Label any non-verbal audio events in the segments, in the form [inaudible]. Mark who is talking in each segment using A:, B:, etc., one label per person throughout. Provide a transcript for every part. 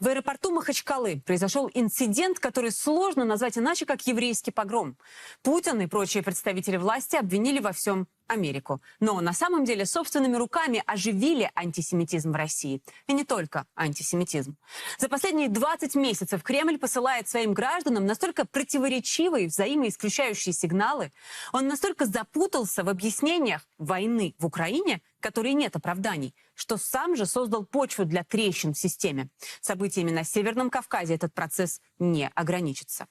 A: В аэропорту Махачкалы произошел инцидент, который сложно назвать иначе, как еврейский погром. Путин и прочие представители власти обвинили во всем Америку. Но на самом деле собственными руками оживили антисемитизм в России. И не только антисемитизм. За последние 20 месяцев Кремль посылает своим гражданам настолько противоречивые, взаимоисключающие сигналы. Он настолько запутался в объяснениях войны в Украине, которой нет оправданий, что сам же создал почву для трещин в системе. Событиями на Северном Кавказе этот процесс не ограничится.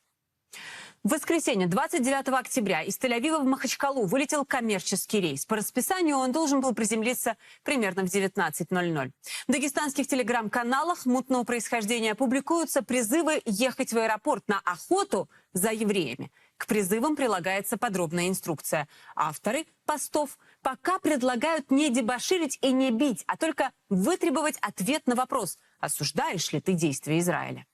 A: В воскресенье, 29 октября, из Тель-Авива в Махачкалу вылетел коммерческий рейс. По расписанию он должен был приземлиться примерно в 19.00. В дагестанских телеграм-каналах мутного происхождения публикуются призывы ехать в аэропорт на охоту за евреями. К призывам прилагается подробная инструкция. Авторы постов пока предлагают не дебоширить и не бить, а только вытребовать ответ на вопрос, осуждаешь ли ты действия Израиля.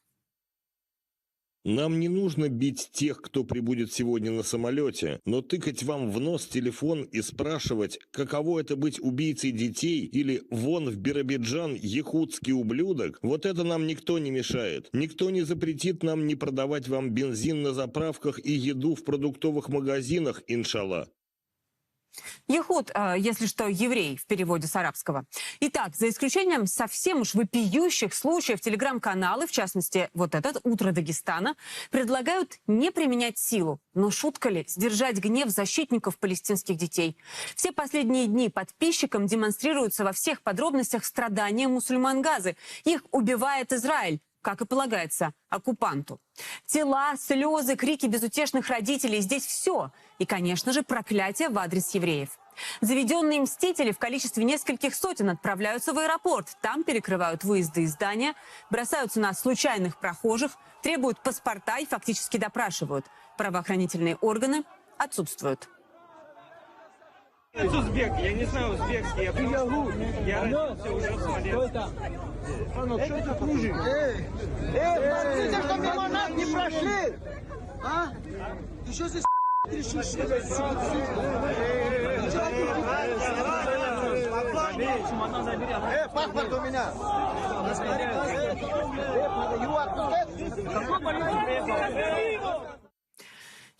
B: Нам не нужно бить тех, кто прибудет сегодня на самолете, но тыкать вам в нос телефон и спрашивать, каково это быть убийцей детей или вон в Биробиджан якутский ублюдок, вот это нам никто не мешает. Никто не запретит нам не продавать вам бензин на заправках и еду в продуктовых магазинах, иншалла.
A: Ехуд, э, если что, еврей в переводе с арабского. Итак, за исключением совсем уж вопиющих случаев, телеграм-каналы, в частности, вот этот «Утро Дагестана», предлагают не применять силу. Но шутка ли сдержать гнев защитников палестинских детей? Все последние дни подписчикам демонстрируются во всех подробностях страдания мусульман Газы. Их убивает Израиль как и полагается, оккупанту. Тела, слезы, крики безутешных родителей – здесь все. И, конечно же, проклятие в адрес евреев. Заведенные мстители в количестве нескольких сотен отправляются в аэропорт. Там перекрывают выезды из здания, бросаются на случайных прохожих, требуют паспорта и фактически допрашивают. Правоохранительные органы отсутствуют.
C: Узбек, я не знаю узбекский, я просто... Я родился уже в Смоленске.
D: Анок, что ты кружишь? Эй, эй, смотрите, что мимо нас не прошли! А? Ты что здесь решишь? Эй, паспорт у меня!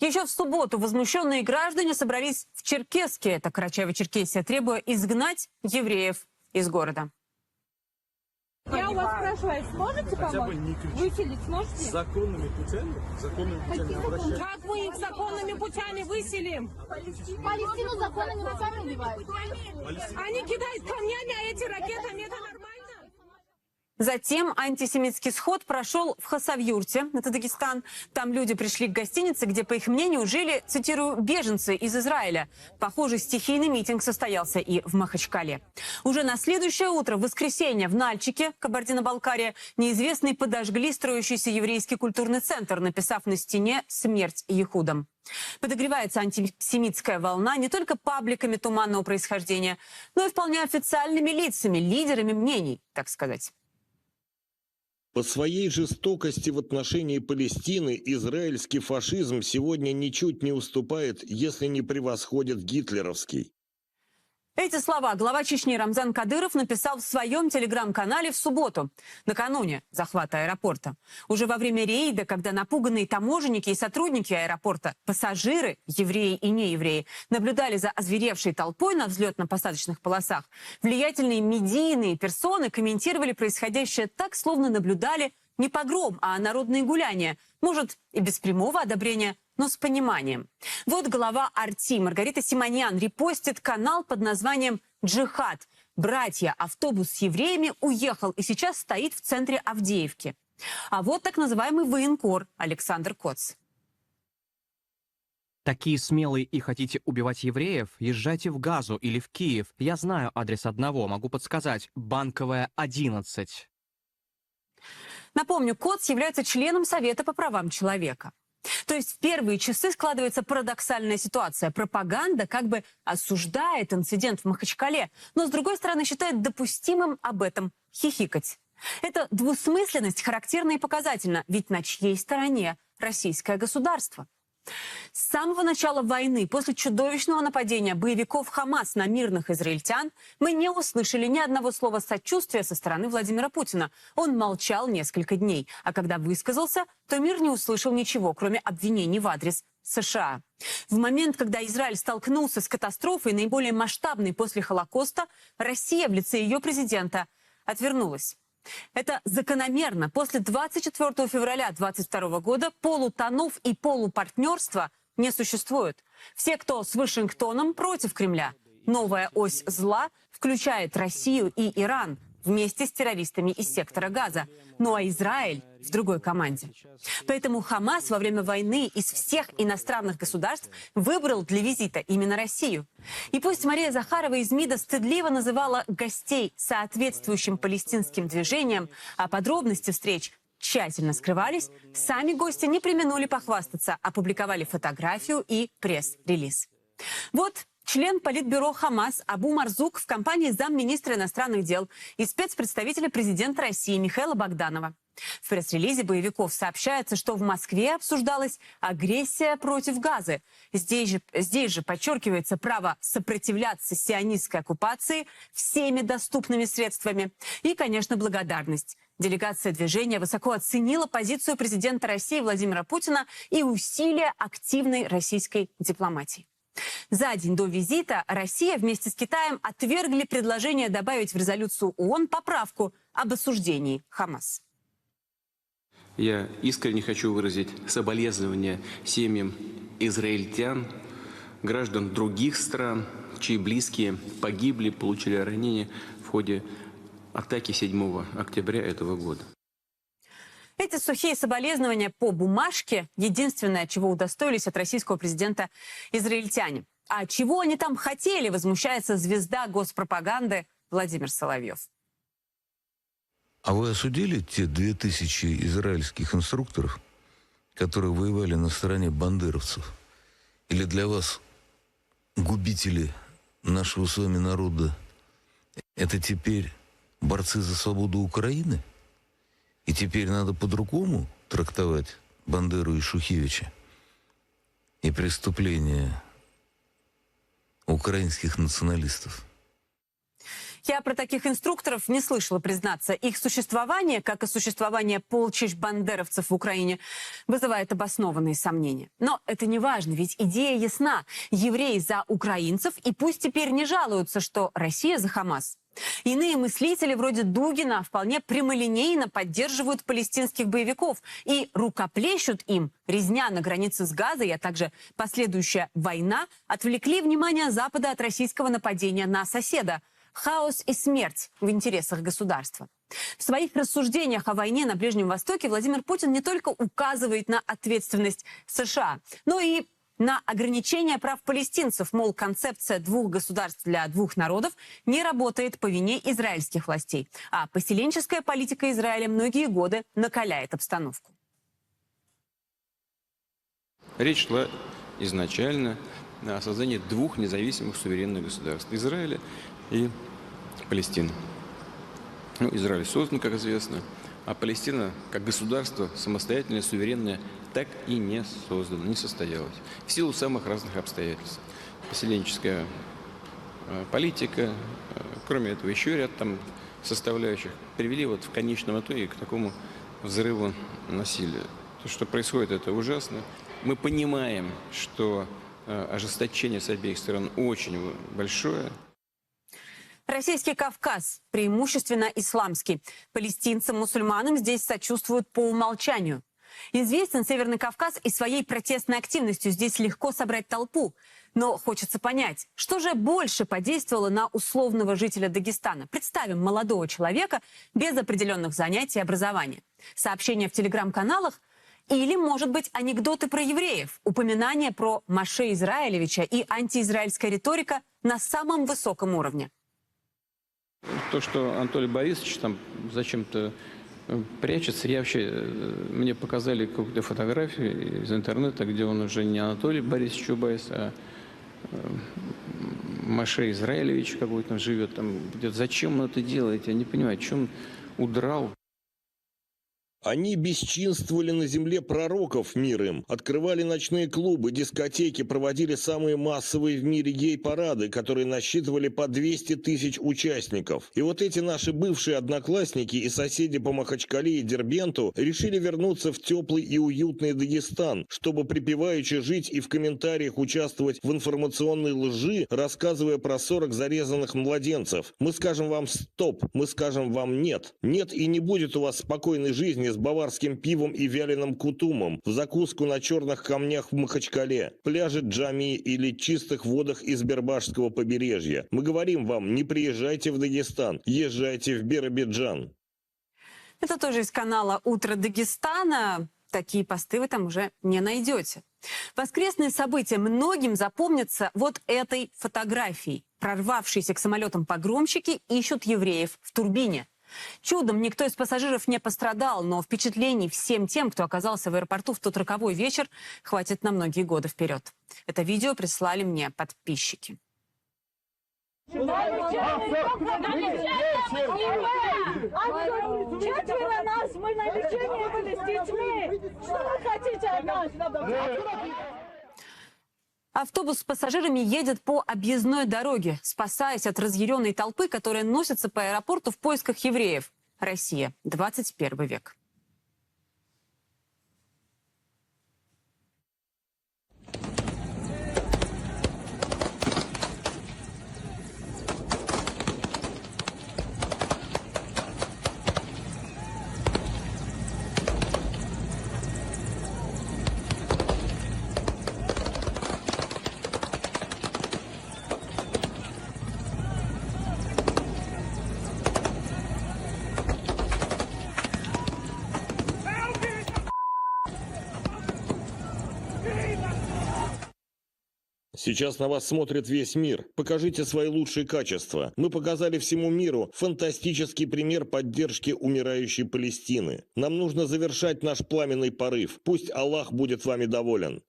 A: Еще в субботу возмущенные граждане собрались в Черкеске, это Карачаево-Черкесия, требуя изгнать евреев из города.
E: Я у вас спрашиваю, сможете
F: Хотя бы
E: помочь? Выселить сможете?
F: законными путями, законными путями обращайтесь.
E: Как мы их законными путями выселим?
G: Палестину законными путями убивают.
E: Они кидают камнями, а эти ракетами. Это нормально?
A: Затем антисемитский сход прошел в Хасавюрте, это Дагестан. Там люди пришли к гостинице, где, по их мнению, жили, цитирую, беженцы из Израиля. Похожий стихийный митинг состоялся и в Махачкале. Уже на следующее утро, в воскресенье, в Нальчике, Кабардино-Балкария, неизвестные подожгли строящийся еврейский культурный центр, написав на стене «Смерть Ехудам». Подогревается антисемитская волна не только пабликами туманного происхождения, но и вполне официальными лицами, лидерами мнений, так сказать.
B: По своей жестокости в отношении Палестины израильский фашизм сегодня ничуть не уступает, если не превосходит гитлеровский.
A: Эти слова глава Чечни Рамзан Кадыров написал в своем телеграм-канале в субботу, накануне захвата аэропорта. Уже во время рейда, когда напуганные таможенники и сотрудники аэропорта, пассажиры, евреи и неевреи, наблюдали за озверевшей толпой на взлетно-посадочных полосах, влиятельные медийные персоны комментировали происходящее так, словно наблюдали не погром, а народные гуляния. Может, и без прямого одобрения, но с пониманием. Вот глава Арти Маргарита Симоньян репостит канал под названием «Джихад». Братья, автобус с евреями уехал и сейчас стоит в центре Авдеевки. А вот так называемый военкор Александр Коц.
H: Такие смелые и хотите убивать евреев? Езжайте в Газу или в Киев. Я знаю адрес одного, могу подсказать. Банковая, 11.
A: Напомню, Коц является членом Совета по правам человека. То есть в первые часы складывается парадоксальная ситуация. Пропаганда как бы осуждает инцидент в Махачкале, но с другой стороны считает допустимым об этом хихикать. Эта двусмысленность характерна и показательна, ведь на чьей стороне российское государство? С самого начала войны, после чудовищного нападения боевиков Хамас на мирных израильтян, мы не услышали ни одного слова сочувствия со стороны Владимира Путина. Он молчал несколько дней, а когда высказался, то мир не услышал ничего, кроме обвинений в адрес США. В момент, когда Израиль столкнулся с катастрофой, наиболее масштабной после Холокоста, Россия в лице ее президента отвернулась. Это закономерно. После 24 февраля 22 года полутонов и полупартнерства не существует. Все, кто с Вашингтоном против Кремля. Новая ось зла включает Россию и Иран вместе с террористами из сектора Газа. Ну а Израиль в другой команде. Поэтому Хамас во время войны из всех иностранных государств выбрал для визита именно Россию. И пусть Мария Захарова из МИДа стыдливо называла гостей соответствующим палестинским движением, а подробности встреч тщательно скрывались, сами гости не применули похвастаться, опубликовали фотографию и пресс-релиз. Вот член Политбюро Хамас Абу Марзук в компании замминистра иностранных дел и спецпредставителя президента России Михаила Богданова. В пресс-релизе боевиков сообщается, что в Москве обсуждалась агрессия против Газы. Здесь же, здесь же подчеркивается право сопротивляться сионистской оккупации всеми доступными средствами. И, конечно, благодарность. Делегация движения высоко оценила позицию президента России Владимира Путина и усилия активной российской дипломатии. За день до визита Россия вместе с Китаем отвергли предложение добавить в резолюцию ООН поправку об осуждении Хамас.
I: Я искренне хочу выразить соболезнования семьям израильтян, граждан других стран, чьи близкие погибли, получили ранения в ходе атаки 7 октября этого года.
A: Эти сухие соболезнования по бумажке – единственное, чего удостоились от российского президента израильтяне. А чего они там хотели, возмущается звезда госпропаганды Владимир Соловьев.
J: А вы осудили те две тысячи израильских инструкторов, которые воевали на стороне бандеровцев? Или для вас губители нашего с вами народа – это теперь борцы за свободу Украины? И теперь надо по-другому трактовать Бандеру и Шухевича и преступления украинских националистов?
A: Я про таких инструкторов не слышала, признаться. Их существование, как и существование полчищ бандеровцев в Украине, вызывает обоснованные сомнения. Но это не важно, ведь идея ясна. Евреи за украинцев, и пусть теперь не жалуются, что Россия за Хамас. Иные мыслители вроде Дугина вполне прямолинейно поддерживают палестинских боевиков и рукоплещут им. Резня на границе с Газой, а также последующая война отвлекли внимание Запада от российского нападения на соседа. Хаос и смерть в интересах государства. В своих рассуждениях о войне на Ближнем Востоке Владимир Путин не только указывает на ответственность США, но и на ограничение прав палестинцев. Мол, концепция двух государств для двух народов не работает по вине израильских властей. А поселенческая политика Израиля многие годы накаляет обстановку.
I: Речь шла изначально о создании двух независимых суверенных государств – Израиля и Палестины. Ну, Израиль создан, как известно, а Палестина, как государство, самостоятельное, суверенное, так и не создано, не состоялось. В силу самых разных обстоятельств. Поселенческая э, политика, э, кроме этого, еще ряд там составляющих привели вот в конечном итоге к такому взрыву насилия. То, что происходит, это ужасно. Мы понимаем, что э, ожесточение с обеих сторон очень большое.
A: Российский Кавказ преимущественно исламский. Палестинцам, мусульманам здесь сочувствуют по умолчанию. Известен Северный Кавказ и своей протестной активностью. Здесь легко собрать толпу. Но хочется понять, что же больше подействовало на условного жителя Дагестана. Представим молодого человека без определенных занятий и образования. Сообщения в телеграм-каналах или, может быть, анекдоты про евреев, упоминания про Маше Израилевича и антиизраильская риторика на самом высоком уровне.
I: То, что Анатолий Борисович там зачем-то прячется, я вообще, э, мне показали какую-то фотографию из интернета, где он уже не Анатолий Борисович Чубайс, а э, Маше Израилевич какой-то живет там. Зачем он это делает? Я не понимаю, чем удрал.
B: Они бесчинствовали на земле пророков мир им, открывали ночные клубы, дискотеки, проводили самые массовые в мире гей-парады, которые насчитывали по 200 тысяч участников. И вот эти наши бывшие одноклассники и соседи по Махачкале и Дербенту решили вернуться в теплый и уютный Дагестан, чтобы припеваючи жить и в комментариях участвовать в информационной лжи, рассказывая про 40 зарезанных младенцев. Мы скажем вам стоп, мы скажем вам нет. Нет и не будет у вас спокойной жизни с баварским пивом и вяленым кутумом, в закуску на черных камнях в Махачкале, пляже Джами или чистых водах из Бербашского побережья. Мы говорим вам, не приезжайте в Дагестан, езжайте в Биробиджан.
A: Это тоже из канала «Утро Дагестана». Такие посты вы там уже не найдете. Воскресные события многим запомнятся вот этой фотографией. Прорвавшиеся к самолетам погромщики ищут евреев в турбине. Чудом никто из пассажиров не пострадал, но впечатлений всем тем, кто оказался в аэропорту в тот роковой вечер, хватит на многие годы вперед. Это видео прислали мне подписчики.
G: Четверо нас, мы на лечении были с детьми. Что вы хотите от нас?
A: Автобус с пассажирами едет по объездной дороге, спасаясь от разъяренной толпы, которая носится по аэропорту в поисках евреев. Россия, 21 век.
B: Сейчас на вас смотрит весь мир. Покажите свои лучшие качества. Мы показали всему миру фантастический пример поддержки умирающей Палестины. Нам нужно завершать наш пламенный порыв. Пусть Аллах будет вами доволен.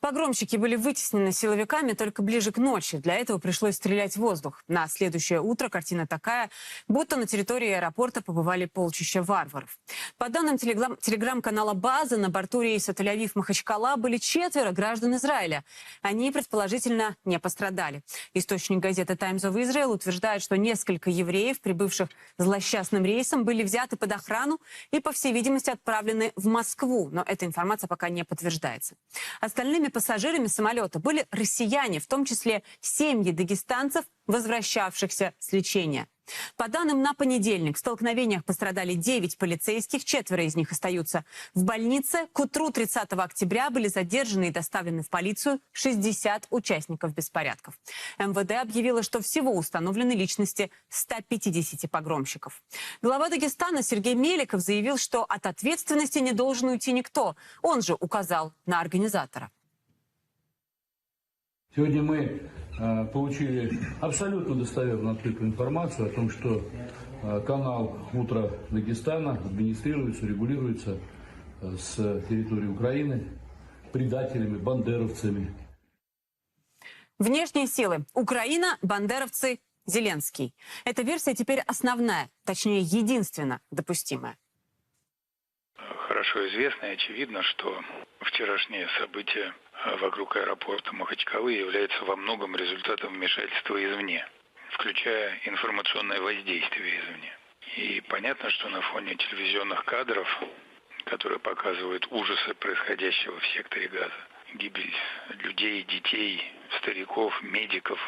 A: Погромщики были вытеснены силовиками только ближе к ночи. Для этого пришлось стрелять в воздух. На следующее утро картина такая, будто на территории аэропорта побывали полчища варваров. По данным телеграм- телеграм-канала «База», на борту рейса Тель-Авив-Махачкала были четверо граждан Израиля. Они, предположительно, не пострадали. Источник газеты «Times of Israel» утверждает, что несколько евреев, прибывших злосчастным рейсом, были взяты под охрану и, по всей видимости, отправлены в Москву. Но эта информация пока не подтверждается. Остальными пассажирами самолета были россияне, в том числе семьи дагестанцев, возвращавшихся с лечения. По данным на понедельник, в столкновениях пострадали 9 полицейских, четверо из них остаются в больнице. К утру 30 октября были задержаны и доставлены в полицию 60 участников беспорядков. МВД объявило, что всего установлены личности 150 погромщиков. Глава Дагестана Сергей Меликов заявил, что от ответственности не должен уйти никто. Он же указал на организатора.
F: Сегодня мы э, получили абсолютно достоверную открытую информацию о том, что э, канал «Утро Дагестана» администрируется, регулируется э, с территории Украины предателями, бандеровцами.
A: Внешние силы. Украина, бандеровцы, Зеленский. Эта версия теперь основная, точнее, единственно допустимая.
K: Хорошо известно и очевидно, что вчерашние события вокруг аэропорта Махачкалы являются во многом результатом вмешательства извне, включая информационное воздействие извне. И понятно, что на фоне телевизионных кадров, которые показывают ужасы происходящего в секторе газа, гибель людей, детей, стариков, медиков,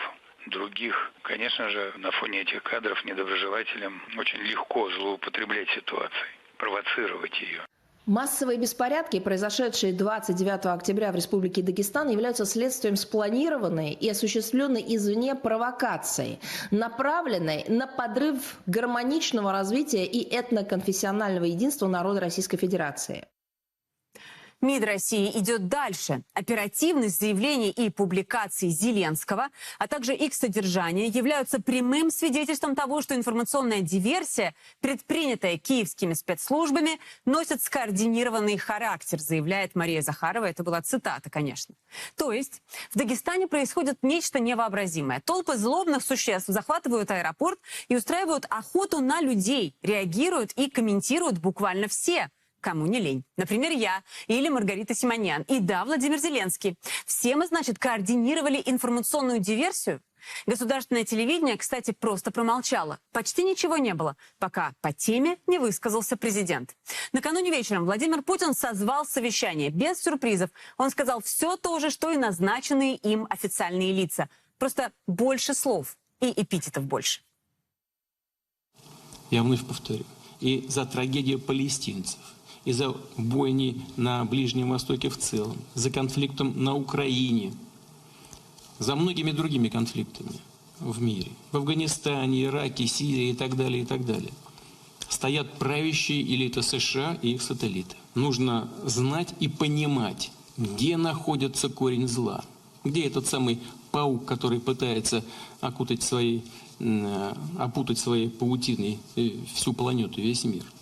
K: других, конечно же, на фоне этих кадров недоброжелателям очень легко злоупотреблять ситуацией, провоцировать ее.
L: Массовые беспорядки, произошедшие 29 октября в Республике Дагестан, являются следствием спланированной и осуществленной извне провокации, направленной на подрыв гармоничного развития и этноконфессионального единства народа Российской Федерации.
A: МИД России идет дальше. Оперативность заявлений и публикаций Зеленского, а также их содержание являются прямым свидетельством того, что информационная диверсия, предпринятая киевскими спецслужбами, носит скоординированный характер, заявляет Мария Захарова. Это была цитата, конечно. То есть в Дагестане происходит нечто невообразимое. Толпы злобных существ захватывают аэропорт и устраивают охоту на людей, реагируют и комментируют буквально все – кому не лень. Например, я или Маргарита Симонян. И да, Владимир Зеленский. Все мы, значит, координировали информационную диверсию. Государственное телевидение, кстати, просто промолчало. Почти ничего не было, пока по теме не высказался президент. Накануне вечером Владимир Путин созвал совещание без сюрпризов. Он сказал все то же, что и назначенные им официальные лица. Просто больше слов и эпитетов больше.
M: Я вновь повторю. И за трагедию палестинцев – из-за бойни на Ближнем Востоке в целом, за конфликтом на Украине, за многими другими конфликтами в мире, в Афганистане, Ираке, Сирии и так далее, и так далее, стоят правящие элиты США и их сателлиты. Нужно знать и понимать, где находится корень зла, где этот самый паук, который пытается окутать своей, опутать своей паутиной э, всю планету, весь мир –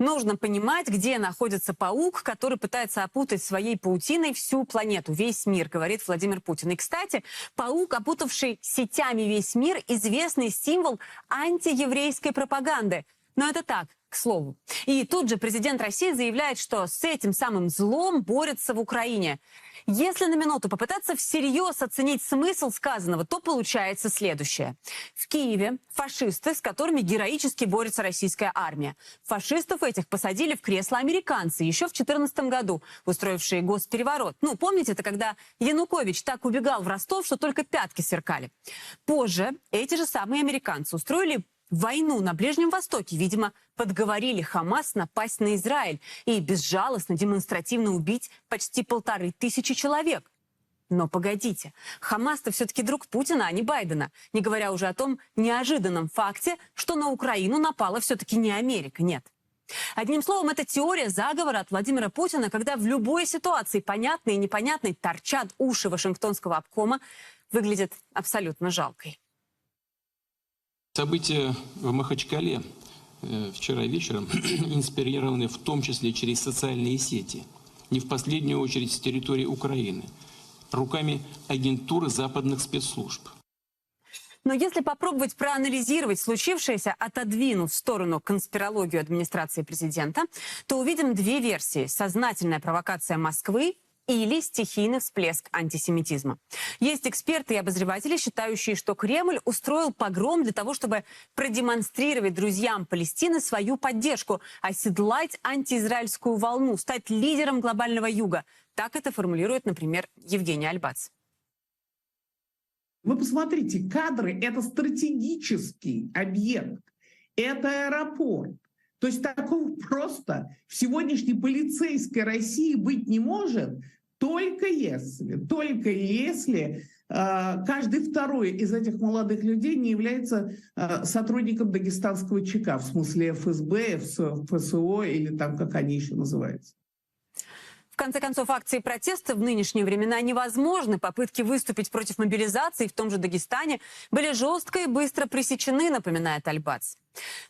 A: Нужно понимать, где находится паук, который пытается опутать своей паутиной всю планету, весь мир, говорит Владимир Путин. И, кстати, паук, опутавший сетями весь мир, известный символ антиеврейской пропаганды. Но это так, к слову. И тут же президент России заявляет, что с этим самым злом борется в Украине. Если на минуту попытаться всерьез оценить смысл сказанного, то получается следующее. В Киеве фашисты, с которыми героически борется российская армия. Фашистов этих посадили в кресло американцы еще в 2014 году, устроившие госпереворот. Ну, помните, это когда Янукович так убегал в Ростов, что только пятки сверкали. Позже эти же самые американцы устроили войну на Ближнем Востоке, видимо, подговорили Хамас напасть на Израиль и безжалостно, демонстративно убить почти полторы тысячи человек. Но погодите, Хамас-то все-таки друг Путина, а не Байдена. Не говоря уже о том неожиданном факте, что на Украину напала все-таки не Америка, нет. Одним словом, это теория заговора от Владимира Путина, когда в любой ситуации, понятной и непонятной, торчат уши Вашингтонского обкома, выглядит абсолютно жалкой.
M: События в Махачкале э, вчера вечером [clears throat] инспирированы в том числе через социальные сети, не в последнюю очередь с территории Украины, руками агентуры западных спецслужб.
A: Но если попробовать проанализировать случившееся, отодвинув в сторону конспирологию администрации президента, то увидим две версии. Сознательная провокация Москвы или стихийный всплеск антисемитизма. Есть эксперты и обозреватели, считающие, что Кремль устроил погром для того, чтобы продемонстрировать друзьям Палестины свою поддержку, оседлать антиизраильскую волну, стать лидером глобального юга. Так это формулирует, например, Евгений Альбац.
N: Вы посмотрите, кадры – это стратегический объект, это аэропорт. То есть такого просто в сегодняшней полицейской России быть не может, только если, только если э, каждый второй из этих молодых людей не является э, сотрудником дагестанского ЧК, в смысле ФСБ, ФСО или там, как они еще называются.
A: В конце концов, акции протеста в нынешние времена невозможны. Попытки выступить против мобилизации в том же Дагестане были жестко и быстро пресечены, напоминает Альбац.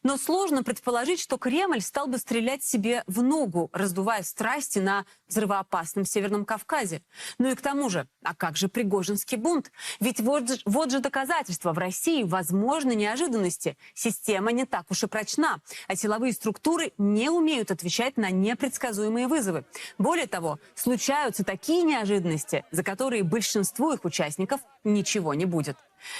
A: Но сложно предположить, что Кремль стал бы стрелять себе в ногу, раздувая страсти на взрывоопасном Северном Кавказе. Ну и к тому же, а как же Пригожинский бунт? Ведь вот вот же доказательства. В России возможны неожиданности. Система не так уж и прочна, а силовые структуры не умеют отвечать на непредсказуемые вызовы. Более того, случаются такие неожиданности, за которые большинству их участников ничего не будет.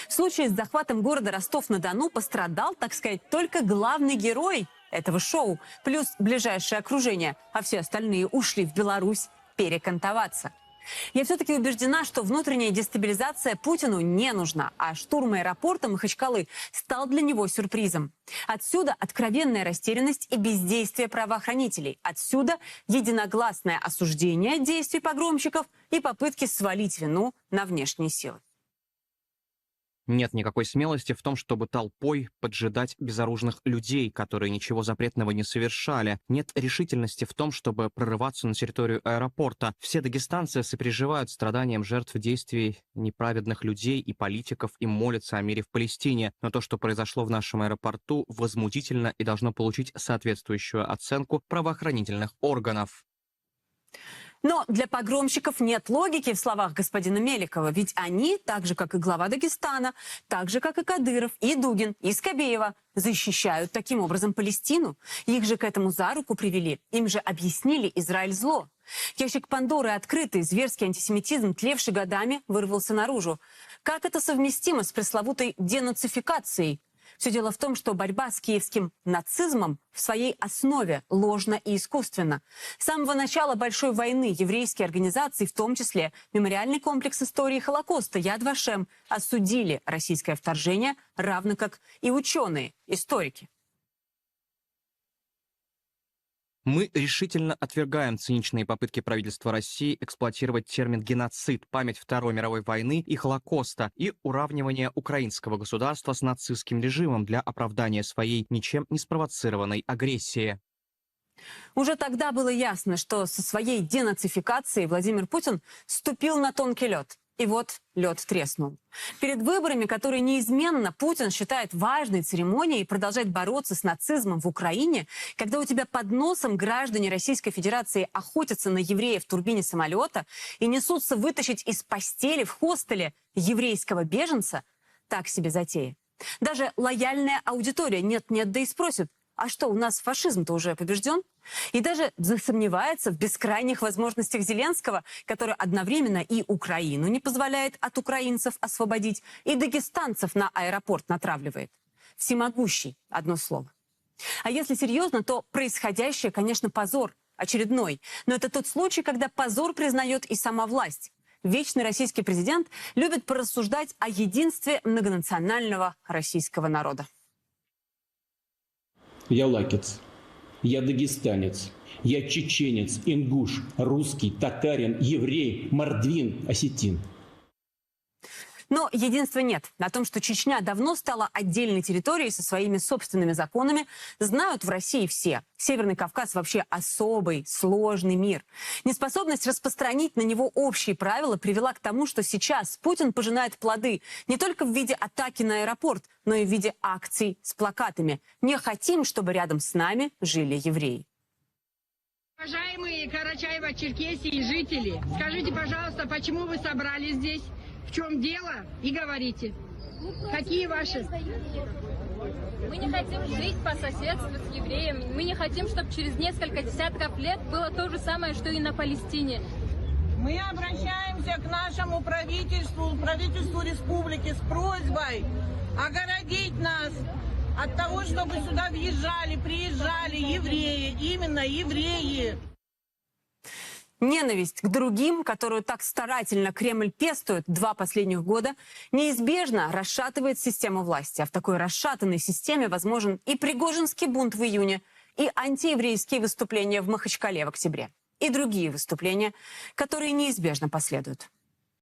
A: В случае с захватом города Ростов-на-Дону пострадал, так сказать, только главный герой этого шоу, плюс ближайшее окружение, а все остальные ушли в Беларусь перекантоваться. Я все-таки убеждена, что внутренняя дестабилизация Путину не нужна, а штурм аэропорта Махачкалы стал для него сюрпризом. Отсюда откровенная растерянность и бездействие правоохранителей. Отсюда единогласное осуждение действий погромщиков и попытки свалить вину на внешние силы.
H: Нет никакой смелости в том, чтобы толпой поджидать безоружных людей, которые ничего запретного не совершали. Нет решительности в том, чтобы прорываться на территорию аэропорта. Все дагестанцы сопереживают страданиям жертв действий неправедных людей и политиков и молятся о мире в Палестине. Но то, что произошло в нашем аэропорту, возмутительно и должно получить соответствующую оценку правоохранительных органов.
A: Но для погромщиков нет логики в словах господина Меликова, ведь они, так же, как и глава Дагестана, так же, как и Кадыров, и Дугин, и Скобеева, защищают таким образом Палестину. Их же к этому за руку привели, им же объяснили Израиль зло. Ящик Пандоры открытый, зверский антисемитизм, тлевший годами, вырвался наружу. Как это совместимо с пресловутой денацификацией? Все дело в том, что борьба с киевским нацизмом в своей основе ложна и искусственна. С самого начала Большой войны еврейские организации, в том числе Мемориальный комплекс истории Холокоста Яд Вашем, осудили российское вторжение, равно как и ученые, историки.
H: Мы решительно отвергаем циничные попытки правительства России эксплуатировать термин «геноцид», память Второй мировой войны и Холокоста и уравнивание украинского государства с нацистским режимом для оправдания своей ничем не спровоцированной агрессии.
A: Уже тогда было ясно, что со своей денацификацией Владимир Путин ступил на тонкий лед. И вот лед треснул. Перед выборами, которые неизменно Путин считает важной церемонией, продолжать бороться с нацизмом в Украине, когда у тебя под носом граждане Российской Федерации охотятся на евреев в турбине самолета и несутся вытащить из постели в хостеле еврейского беженца, так себе затея. Даже лояльная аудитория нет-нет, да и спросит, а что, у нас фашизм-то уже побежден? И даже засомневается в бескрайних возможностях Зеленского, который одновременно и Украину не позволяет от украинцев освободить, и дагестанцев на аэропорт натравливает. Всемогущий, одно слово. А если серьезно, то происходящее, конечно, позор очередной. Но это тот случай, когда позор признает и сама власть. Вечный российский президент любит порассуждать о единстве многонационального российского народа.
M: Я лакец, я дагестанец, я чеченец, ингуш, русский, татарин, еврей, мордвин, осетин.
A: Но единства нет. О том, что Чечня давно стала отдельной территорией со своими собственными законами, знают в России все. Северный Кавказ вообще особый, сложный мир. Неспособность распространить на него общие правила привела к тому, что сейчас Путин пожинает плоды не только в виде атаки на аэропорт, но и в виде акций с плакатами. Не хотим, чтобы рядом с нами жили евреи.
E: Уважаемые Карачаево-Черкесии жители, скажите, пожалуйста, почему вы собрались здесь? В чем дело? И говорите. Какие ваши?
O: Мы не хотим жить по соседству с евреями. Мы не хотим, чтобы через несколько десятков лет было то же самое, что и на Палестине.
P: Мы обращаемся к нашему правительству, правительству республики с просьбой огородить нас от того, чтобы сюда въезжали, приезжали евреи, именно евреи.
A: Ненависть к другим, которую так старательно Кремль пестует два последних года, неизбежно расшатывает систему власти. А в такой расшатанной системе возможен и Пригожинский бунт в июне, и антиеврейские выступления в Махачкале в октябре, и другие выступления, которые неизбежно последуют.